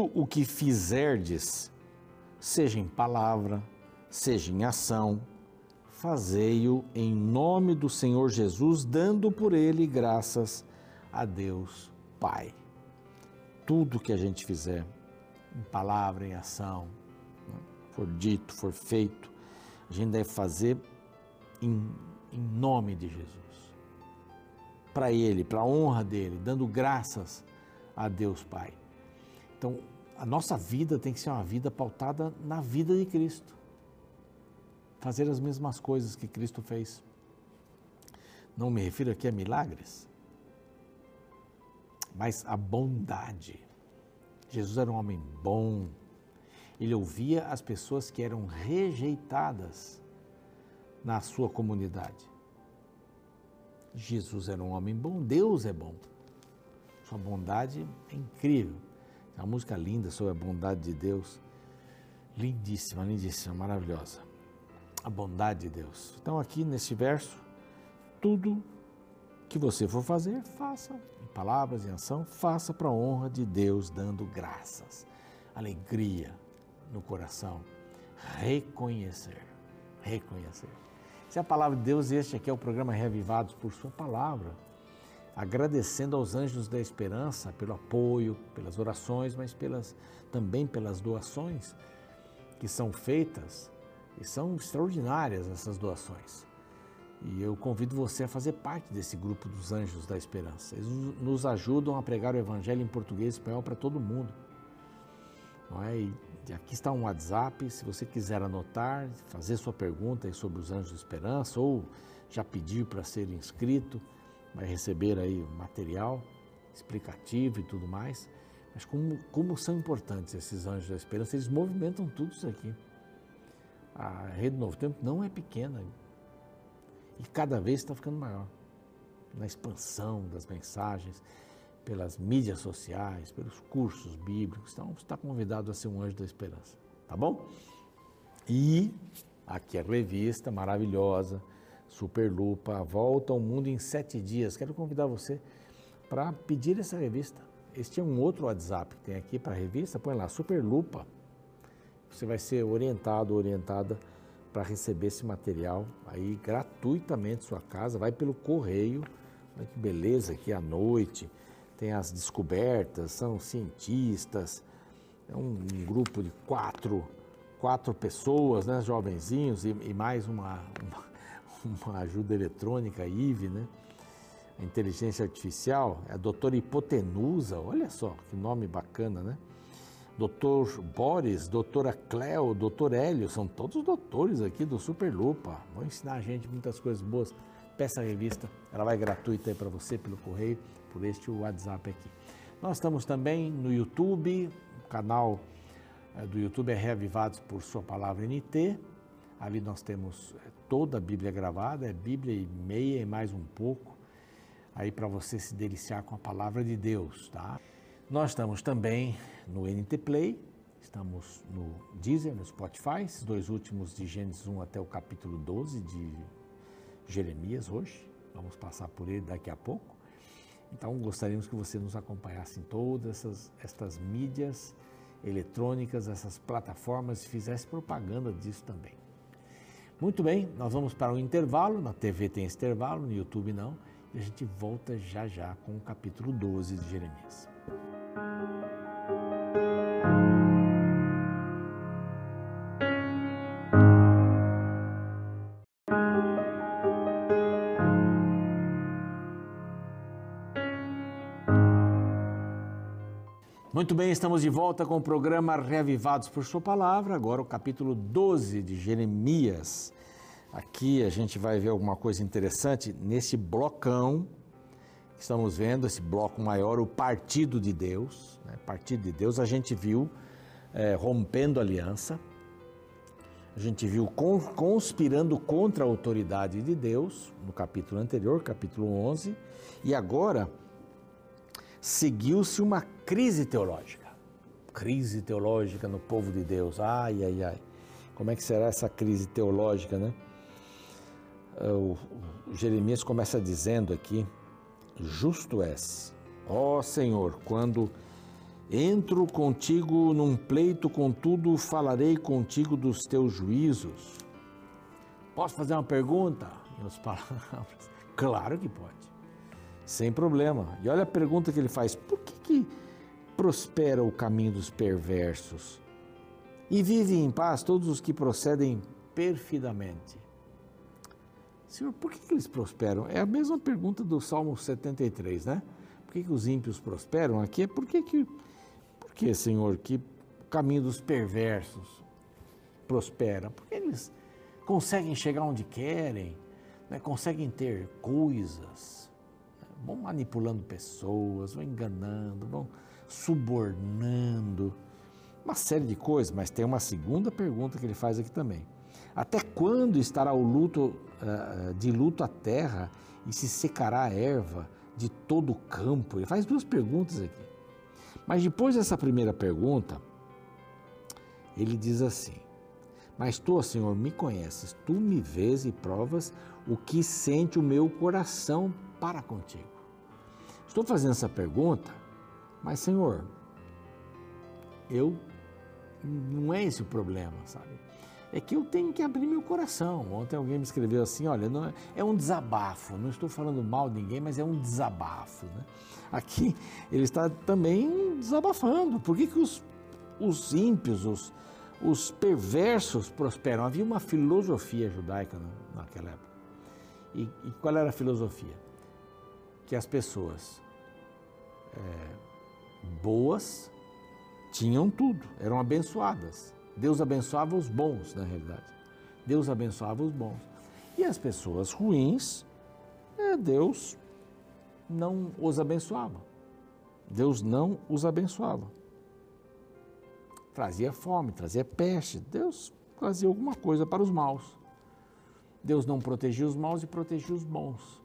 Tudo o que fizerdes, seja em palavra, seja em ação, fazei-o em nome do Senhor Jesus, dando por ele graças a Deus Pai. Tudo que a gente fizer, em palavra, em ação, for dito, for feito, a gente deve fazer em, em nome de Jesus. Para Ele, para a honra dele, dando graças a Deus Pai. Então, a nossa vida tem que ser uma vida pautada na vida de Cristo. Fazer as mesmas coisas que Cristo fez. Não me refiro aqui a milagres, mas a bondade. Jesus era um homem bom. Ele ouvia as pessoas que eram rejeitadas na sua comunidade. Jesus era um homem bom, Deus é bom. Sua bondade é incrível. É uma música linda sobre a bondade de Deus. Lindíssima, lindíssima, maravilhosa. A bondade de Deus. Então, aqui nesse verso, tudo que você for fazer, faça em palavras e ação, faça para a honra de Deus, dando graças, alegria no coração, reconhecer, reconhecer. Se a palavra de Deus, este aqui é o programa Reavivados por Sua Palavra agradecendo aos anjos da esperança pelo apoio, pelas orações, mas pelas, também pelas doações que são feitas e são extraordinárias essas doações. E eu convido você a fazer parte desse grupo dos anjos da esperança. Eles nos ajudam a pregar o evangelho em português e espanhol para todo mundo. Não é? E aqui está um WhatsApp, se você quiser anotar, fazer sua pergunta sobre os anjos da esperança ou já pedir para ser inscrito vai receber aí material explicativo e tudo mais. Mas como, como são importantes esses anjos da esperança, eles movimentam tudo isso aqui. A Rede Novo Tempo não é pequena e cada vez está ficando maior na expansão das mensagens, pelas mídias sociais, pelos cursos bíblicos. Então, está convidado a ser um anjo da esperança, tá bom? E aqui a revista maravilhosa, Superlupa, Volta ao Mundo em Sete Dias. Quero convidar você para pedir essa revista. Este é um outro WhatsApp que tem aqui para a revista, põe lá, Superlupa. Você vai ser orientado, orientada para receber esse material aí gratuitamente sua casa, vai pelo correio. Olha que beleza aqui à noite. Tem as descobertas, são cientistas, é um, um grupo de quatro, quatro pessoas, né, jovenzinhos, e, e mais uma, uma uma ajuda eletrônica, IVE, né? A inteligência artificial, é a doutora Hipotenusa, olha só que nome bacana, né? Doutor Boris, doutora Cleo, doutor Hélio, são todos doutores aqui do Superlupa. Vão ensinar a gente muitas coisas boas. Peça a revista, ela vai gratuita aí para você pelo correio, por este WhatsApp aqui. Nós estamos também no YouTube, o canal eh, do YouTube é Reavivados por Sua Palavra NT. Ali nós temos eh, toda a Bíblia gravada, é Bíblia e meia e mais um pouco, aí para você se deliciar com a palavra de Deus, tá? Nós estamos também no NT Play, estamos no Deezer, no Spotify, esses dois últimos de Gênesis 1 até o capítulo 12 de Jeremias hoje, vamos passar por ele daqui a pouco. Então gostaríamos que você nos acompanhasse em todas essas, estas mídias eletrônicas, essas plataformas, e fizesse propaganda disso também. Muito bem, nós vamos para um intervalo. Na TV tem esse intervalo, no YouTube não. E a gente volta já já com o capítulo 12 de Jeremias. Muito bem, estamos de volta com o programa Reavivados por Sua Palavra, agora o capítulo 12 de Jeremias. Aqui a gente vai ver alguma coisa interessante nesse blocão estamos vendo, esse bloco maior, o Partido de Deus. Né? Partido de Deus, a gente viu é, rompendo aliança, a gente viu conspirando contra a autoridade de Deus, no capítulo anterior, capítulo 11, e agora seguiu-se uma crise teológica. Crise teológica no povo de Deus. Ai, ai, ai. Como é que será essa crise teológica, né? O, Jeremias começa dizendo aqui: Justo és, ó Senhor, quando Entro contigo num pleito, contudo falarei contigo dos teus juízos. Posso fazer uma pergunta? Em palavras, claro que pode, sem problema. E olha a pergunta que ele faz: por que, que prospera o caminho dos perversos? E vivem em paz todos os que procedem perfidamente. Senhor, por que, que eles prosperam? É a mesma pergunta do Salmo 73, né? Por que, que os ímpios prosperam? Aqui é por que, que que, Senhor, que o caminho dos perversos prospera? Porque eles conseguem chegar onde querem, né? conseguem ter coisas? Vão manipulando pessoas, vão enganando, vão subornando, uma série de coisas, mas tem uma segunda pergunta que ele faz aqui também. Até quando estará o luto uh, de luto a terra e se secará a erva de todo o campo? Ele faz duas perguntas aqui. Mas depois dessa primeira pergunta, ele diz assim: Mas tu, Senhor, me conheces, tu me vês e provas o que sente o meu coração para contigo. Estou fazendo essa pergunta, mas, Senhor, eu não é esse o problema, sabe? É que eu tenho que abrir meu coração. Ontem alguém me escreveu assim: olha, não é, é um desabafo. Não estou falando mal de ninguém, mas é um desabafo. Né? Aqui ele está também desabafando. Por que, que os, os ímpios, os, os perversos prosperam? Havia uma filosofia judaica naquela época. E, e qual era a filosofia? Que as pessoas é, boas tinham tudo, eram abençoadas. Deus abençoava os bons, na realidade. Deus abençoava os bons. E as pessoas ruins, é, Deus não os abençoava. Deus não os abençoava. Trazia fome, trazia peste. Deus trazia alguma coisa para os maus. Deus não protegia os maus e protegia os bons.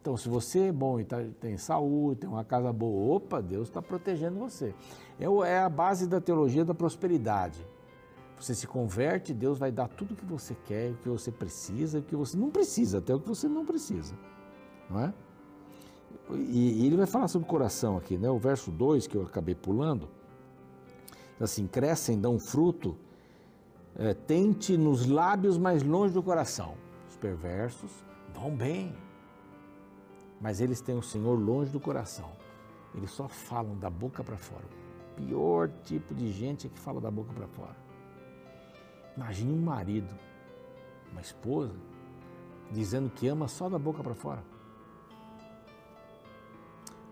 Então, se você é bom e tá, tem saúde, tem uma casa boa, opa, Deus está protegendo você. É, é a base da teologia da prosperidade. Você se converte, Deus vai dar tudo o que você quer, o que você precisa, o que você não precisa, até o que você não precisa. Não é? E, e ele vai falar sobre o coração aqui, né? O verso 2 que eu acabei pulando, assim, crescem, dão fruto, é, tente nos lábios mais longe do coração. Os perversos vão bem, mas eles têm o Senhor longe do coração. Eles só falam da boca para fora. O pior tipo de gente é que fala da boca para fora. Imagine um marido, uma esposa, dizendo que ama só da boca para fora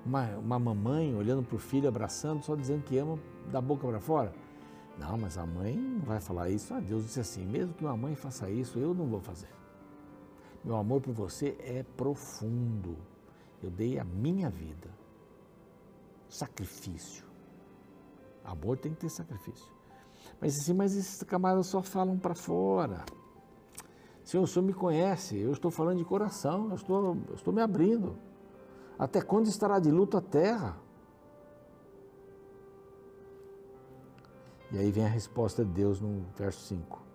uma, uma mamãe olhando para o filho, abraçando, só dizendo que ama da boca para fora. Não, mas a mãe não vai falar isso. Ah, Deus disse assim: mesmo que uma mãe faça isso, eu não vou fazer. Meu amor por você é profundo. Eu dei a minha vida. Sacrifício. Amor tem que ter sacrifício. Mas assim, mas esses camaradas só falam para fora. Senhor, o Senhor me conhece, eu estou falando de coração, eu estou, eu estou me abrindo. Até quando estará de luto a terra? E aí vem a resposta de Deus no verso 5.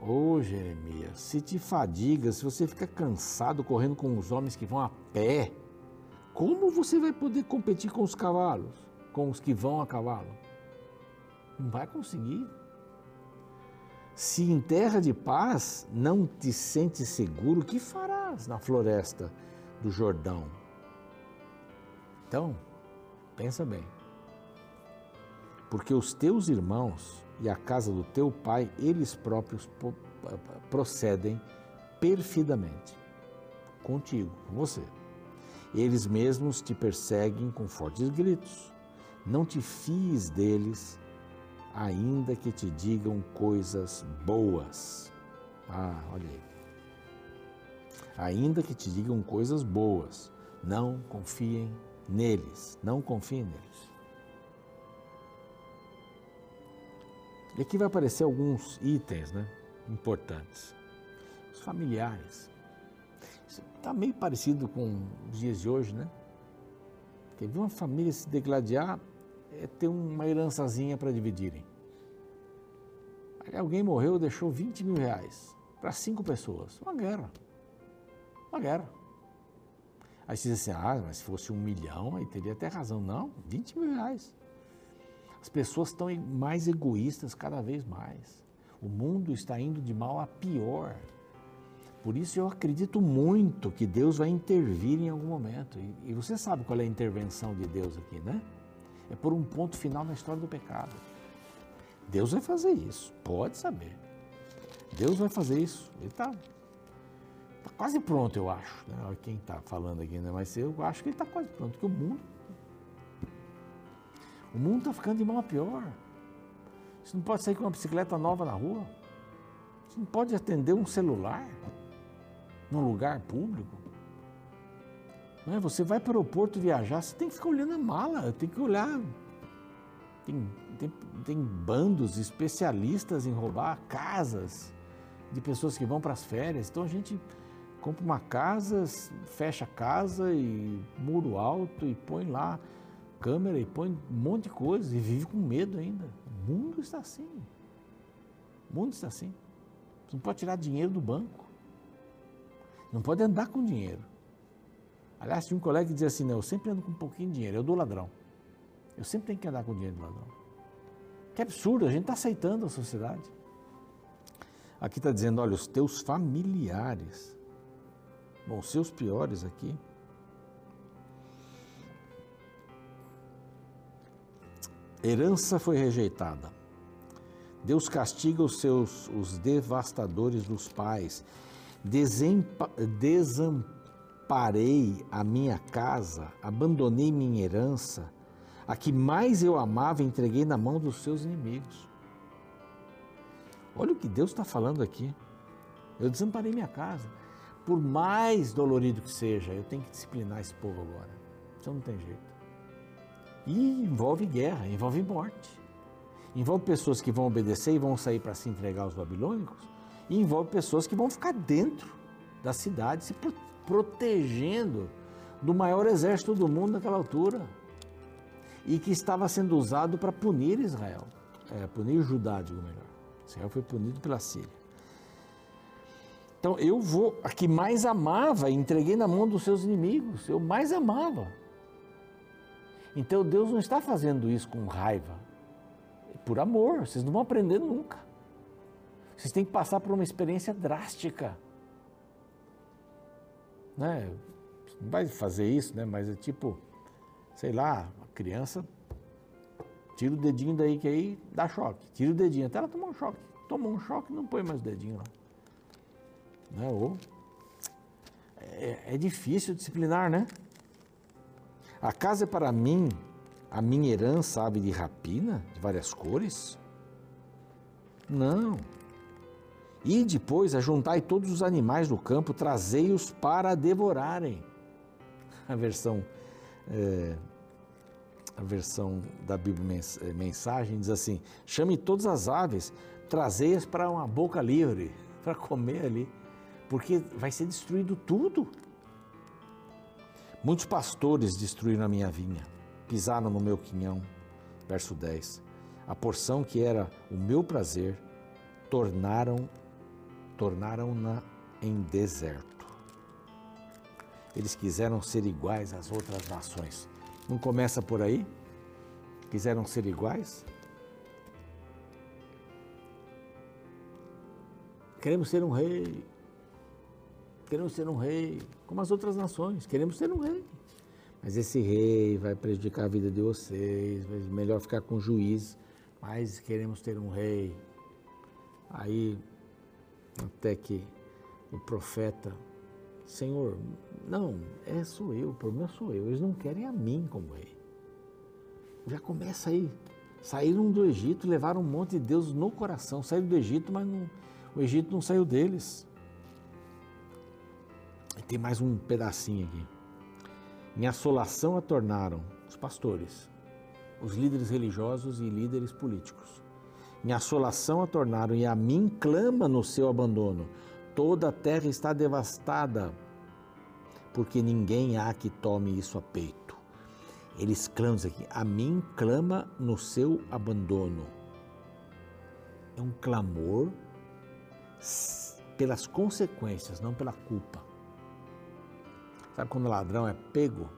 Ô oh, Jeremias, se te fadiga, se você fica cansado correndo com os homens que vão a pé, como você vai poder competir com os cavalos, com os que vão a cavalo? Não vai conseguir. Se em terra de paz não te sentes seguro, que farás na floresta do Jordão? Então, pensa bem. Porque os teus irmãos e a casa do teu pai, eles próprios procedem perfidamente contigo, com você. Eles mesmos te perseguem com fortes gritos. Não te fies deles, ainda que te digam coisas boas. Ah, olha aí. Ainda que te digam coisas boas, não confiem neles, não confiem neles. E aqui vai aparecer alguns itens né, importantes. Os familiares. Está meio parecido com os dias de hoje, né? Porque ver uma família se degladiar é ter uma herançazinha para dividirem. Alguém morreu deixou 20 mil reais para cinco pessoas. Uma guerra. Uma guerra. Aí você diz assim, ah, mas se fosse um milhão, aí teria até razão. Não, 20 mil reais. As pessoas estão mais egoístas cada vez mais. O mundo está indo de mal a pior. Por isso eu acredito muito que Deus vai intervir em algum momento. E, você sabe qual é a intervenção de Deus aqui, né? É por um ponto final na história do pecado. Deus vai fazer isso, pode saber. Deus vai fazer isso. Ele está tá quase pronto, eu acho. Né? Quem está falando aqui, né? Mas eu acho que ele está quase pronto, porque o mundo. O mundo está ficando de mal a pior. Você não pode sair com uma bicicleta nova na rua. Você não pode atender um celular num lugar público. Não é? Você vai para o aeroporto viajar, você tem que ficar olhando a mala, tem que olhar. Tem, tem, tem bandos especialistas em roubar casas de pessoas que vão para as férias. Então a gente compra uma casa, fecha a casa e muro alto e põe lá câmera e põe um monte de coisa e vive com medo ainda. O mundo está assim. O mundo está assim. Você não pode tirar dinheiro do banco. Não pode andar com dinheiro. Aliás, tinha um colega que dizia assim, não, eu sempre ando com um pouquinho de dinheiro, eu dou ladrão. Eu sempre tenho que andar com dinheiro do ladrão. Que absurdo, a gente está aceitando a sociedade. Aqui está dizendo, olha, os teus familiares, bom, os seus piores aqui, herança foi rejeitada. Deus castiga os seus os devastadores dos pais Desempa, desamparei a minha casa, abandonei minha herança, a que mais eu amava entreguei na mão dos seus inimigos. Olha o que Deus está falando aqui. Eu desamparei minha casa. Por mais dolorido que seja, eu tenho que disciplinar esse povo agora. Isso não tem jeito. E envolve guerra, envolve morte. Envolve pessoas que vão obedecer e vão sair para se entregar aos babilônicos e envolve pessoas que vão ficar dentro da cidade, se protegendo do maior exército do mundo naquela altura e que estava sendo usado para punir Israel, é, punir Judá, digo melhor. Israel foi punido pela Síria. Então eu vou, a que mais amava, entreguei na mão dos seus inimigos, eu mais amava. Então Deus não está fazendo isso com raiva, é por amor, vocês não vão aprender nunca. Vocês têm que passar por uma experiência drástica. Né? Não vai fazer isso, né? Mas é tipo, sei lá, a criança tira o dedinho daí que aí dá choque. Tira o dedinho, até ela tomar um choque. Tomou um choque, não põe mais o dedinho lá. Né? Ou é, é difícil disciplinar, né? A casa é para mim a minha herança ave de rapina, de várias cores? Não. E depois ajuntai todos os animais do campo, trazei-os para devorarem. A versão, é, a versão da Bíblia é, Mensagem diz assim: chame todas as aves, trazei-as para uma boca livre, para comer ali, porque vai ser destruído tudo. Muitos pastores destruíram a minha vinha, pisaram no meu quinhão. Verso 10. A porção que era o meu prazer, tornaram tornaram-na em deserto. Eles quiseram ser iguais às outras nações. Não começa por aí? Quiseram ser iguais? Queremos ser um rei. Queremos ser um rei, como as outras nações. Queremos ser um rei. Mas esse rei vai prejudicar a vida de vocês. Melhor ficar com o juiz. Mas queremos ter um rei. Aí até que o profeta, Senhor, não, é sou eu, o problema sou eu, eles não querem a mim como rei. Já começa aí. Saíram do Egito, levaram um monte de Deus no coração. Saíram do Egito, mas não, o Egito não saiu deles. Tem mais um pedacinho aqui. Em assolação a tornaram os pastores, os líderes religiosos e líderes políticos em assolação a tornaram, e a mim clama no seu abandono. Toda a terra está devastada, porque ninguém há que tome isso a peito. Eles clamam aqui, a mim clama no seu abandono. É um clamor pelas consequências, não pela culpa. Sabe quando o ladrão é pego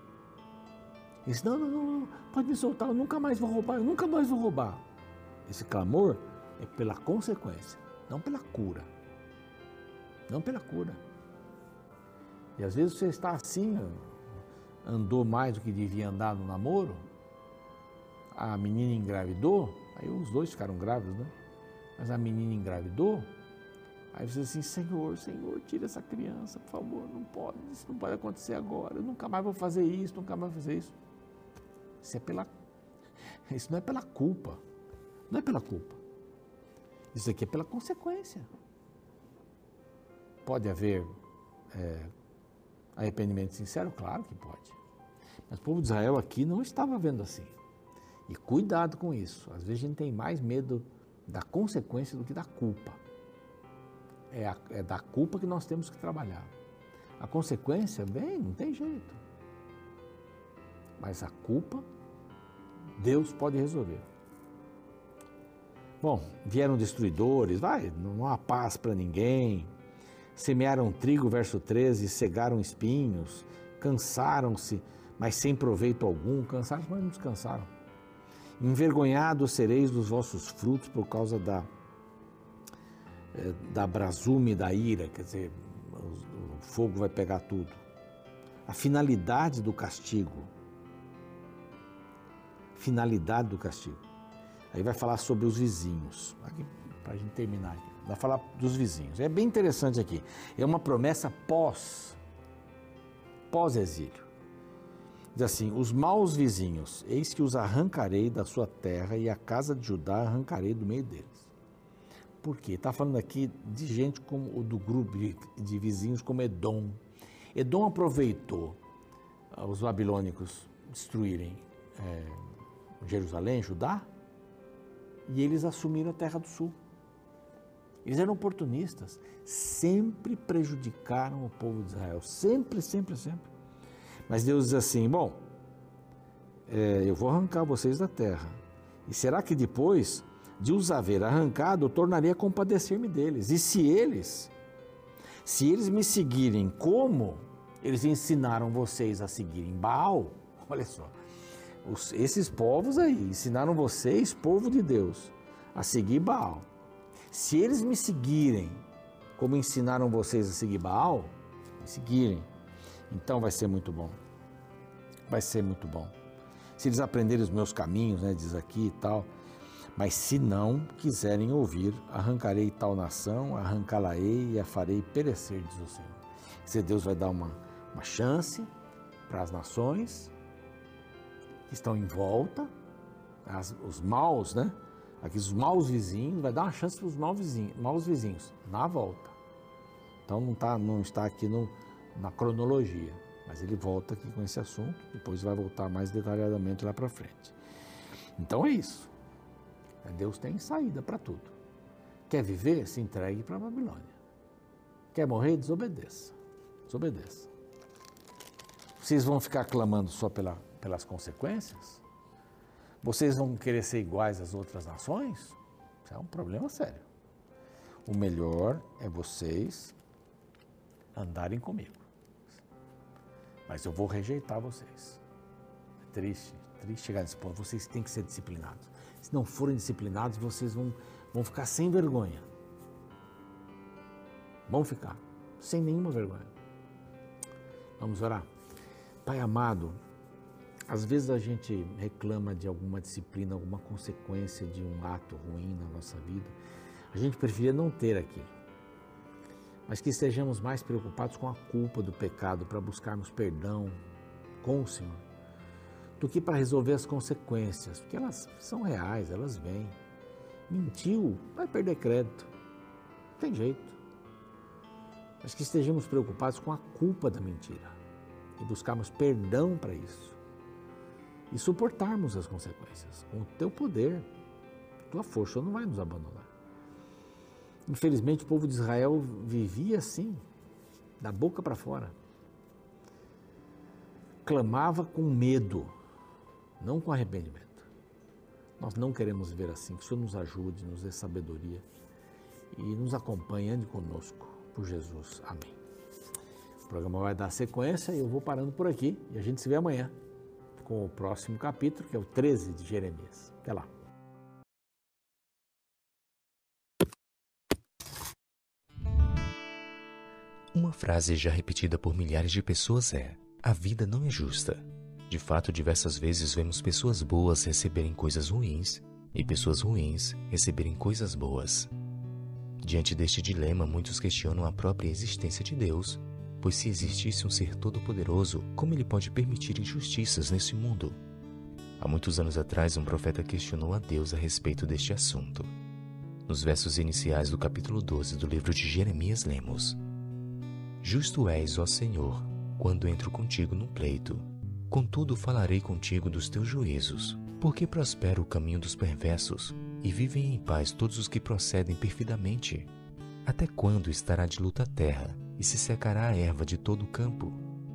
Ele disse, não, não, não, pode me soltar, eu nunca mais vou roubar, eu nunca mais vou roubar. Esse clamor é pela consequência, não pela cura. Não pela cura. E às vezes você está assim, andou mais do que devia andar no namoro, a menina engravidou, aí os dois ficaram grávidos, né? Mas a menina engravidou, aí você assim, Senhor, Senhor, tira essa criança, por favor, não pode, isso não pode acontecer agora, eu nunca mais vou fazer isso, nunca mais vou fazer isso. Isso é pela. Isso não é pela culpa. Não é pela culpa. Isso aqui é pela consequência. Pode haver é, arrependimento sincero? Claro que pode. Mas o povo de Israel aqui não estava vendo assim. E cuidado com isso. Às vezes a gente tem mais medo da consequência do que da culpa. É, a, é da culpa que nós temos que trabalhar. A consequência vem, não tem jeito. Mas a culpa, Deus pode resolver. Bom, vieram destruidores, vai, não há paz para ninguém. Semearam trigo, verso 13, cegaram espinhos, cansaram-se, mas sem proveito algum. Cansaram, mas não descansaram. Envergonhados sereis dos vossos frutos por causa da, eh, da brasume da ira, quer dizer, o fogo vai pegar tudo. A finalidade do castigo finalidade do castigo. Aí vai falar sobre os vizinhos, para a gente terminar aqui. Vai falar dos vizinhos. É bem interessante aqui. É uma promessa pós, pós-exílio. Diz assim: os maus vizinhos, eis que os arrancarei da sua terra e a casa de Judá arrancarei do meio deles. Por quê? Está falando aqui de gente como do grupo de vizinhos como Edom. Edom aproveitou os babilônicos destruírem é, Jerusalém, Judá, e eles assumiram a terra do sul. Eles eram oportunistas, sempre prejudicaram o povo de Israel, sempre, sempre, sempre. Mas Deus diz assim: bom, é, eu vou arrancar vocês da terra. E será que depois de os haver arrancado, tornaria a compadecer-me deles? E se eles, se eles me seguirem como eles ensinaram vocês a seguirem Baal, olha só, os, esses povos aí ensinaram vocês, povo de Deus, a seguir Baal. Se eles me seguirem como ensinaram vocês a seguir Baal, me seguirem, então vai ser muito bom. Vai ser muito bom. Se eles aprenderem os meus caminhos, né, diz aqui e tal, mas se não quiserem ouvir, arrancarei tal nação, arrancá-la-ei e a farei perecer, diz o Senhor. Se Deus vai dar uma, uma chance para as nações, que estão em volta, as, os maus, né? Aqui os maus vizinhos, vai dar uma chance para os maus vizinhos, maus vizinhos na volta. Então não, tá, não está aqui no, na cronologia, mas ele volta aqui com esse assunto, depois vai voltar mais detalhadamente lá para frente. Então é isso. Deus tem saída para tudo. Quer viver? Se entregue para a Babilônia. Quer morrer? Desobedeça. Desobedeça. Vocês vão ficar clamando só pela pelas consequências? Vocês vão querer ser iguais às outras nações? Isso é um problema sério. O melhor é vocês andarem comigo. Mas eu vou rejeitar vocês. É triste, triste chegar nesse ponto. Vocês têm que ser disciplinados. Se não forem disciplinados, vocês vão, vão ficar sem vergonha. Vão ficar sem nenhuma vergonha. Vamos orar. Pai amado, às vezes a gente reclama de alguma disciplina, alguma consequência de um ato ruim na nossa vida. A gente preferia não ter aquilo. Mas que estejamos mais preocupados com a culpa do pecado para buscarmos perdão com o Senhor, do que para resolver as consequências, porque elas são reais, elas vêm. Mentiu, vai perder crédito. Não tem jeito. Mas que estejamos preocupados com a culpa da mentira e buscarmos perdão para isso e suportarmos as consequências. Com o teu poder, tua força não vai nos abandonar. Infelizmente, o povo de Israel vivia assim, da boca para fora. Clamava com medo, não com arrependimento. Nós não queremos viver assim. Que o Senhor nos ajude, nos dê sabedoria e nos acompanhe, ande conosco, por Jesus. Amém. O programa vai dar sequência e eu vou parando por aqui e a gente se vê amanhã com o próximo capítulo, que é o 13 de Jeremias. Até lá. Uma frase já repetida por milhares de pessoas é: A vida não é justa. De fato, diversas vezes vemos pessoas boas receberem coisas ruins e pessoas ruins receberem coisas boas. Diante deste dilema, muitos questionam a própria existência de Deus, pois se existisse um ser todo-poderoso, como ele pode permitir injustiças nesse mundo? Há muitos anos atrás, um profeta questionou a Deus a respeito deste assunto. Nos versos iniciais do capítulo 12 do livro de Jeremias, lemos: Justo és, ó Senhor, quando entro contigo no pleito. Contudo, falarei contigo dos teus juízos, porque prospera o caminho dos perversos, e vivem em paz todos os que procedem perfidamente. Até quando estará de luta a terra, e se secará a erva de todo o campo?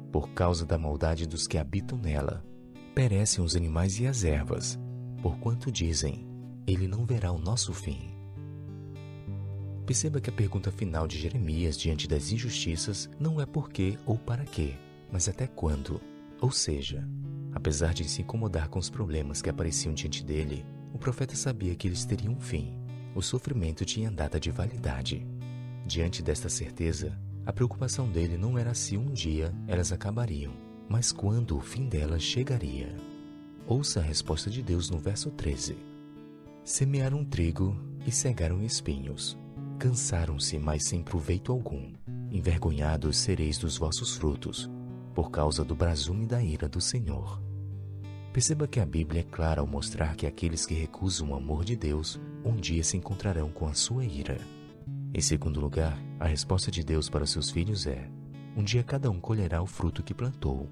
Por causa da maldade dos que habitam nela, perecem os animais e as ervas, porquanto dizem: Ele não verá o nosso fim. Perceba que a pergunta final de Jeremias diante das injustiças não é por quê ou para quê, mas até quando. Ou seja, apesar de se incomodar com os problemas que apareciam diante dele, o profeta sabia que eles teriam um fim. O sofrimento tinha data de validade. Diante desta certeza, a preocupação dele não era se um dia elas acabariam, mas quando o fim delas chegaria. Ouça a resposta de Deus no verso 13: Semearam trigo e cegaram espinhos Cansaram-se, mas sem proveito algum. Envergonhados sereis dos vossos frutos, por causa do brasume da ira do Senhor. Perceba que a Bíblia é clara ao mostrar que aqueles que recusam o amor de Deus um dia se encontrarão com a sua ira. Em segundo lugar, a resposta de Deus para seus filhos é: um dia cada um colherá o fruto que plantou,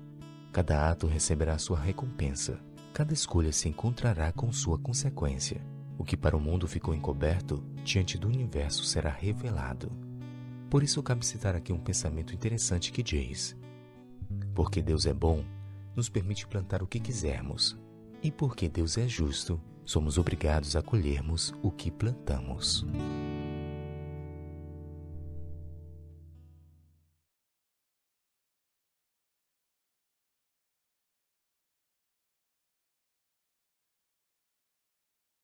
cada ato receberá sua recompensa, cada escolha se encontrará com sua consequência. O que para o mundo ficou encoberto, diante do universo será revelado. Por isso cabe citar aqui um pensamento interessante que diz: Porque Deus é bom, nos permite plantar o que quisermos, e porque Deus é justo, somos obrigados a colhermos o que plantamos.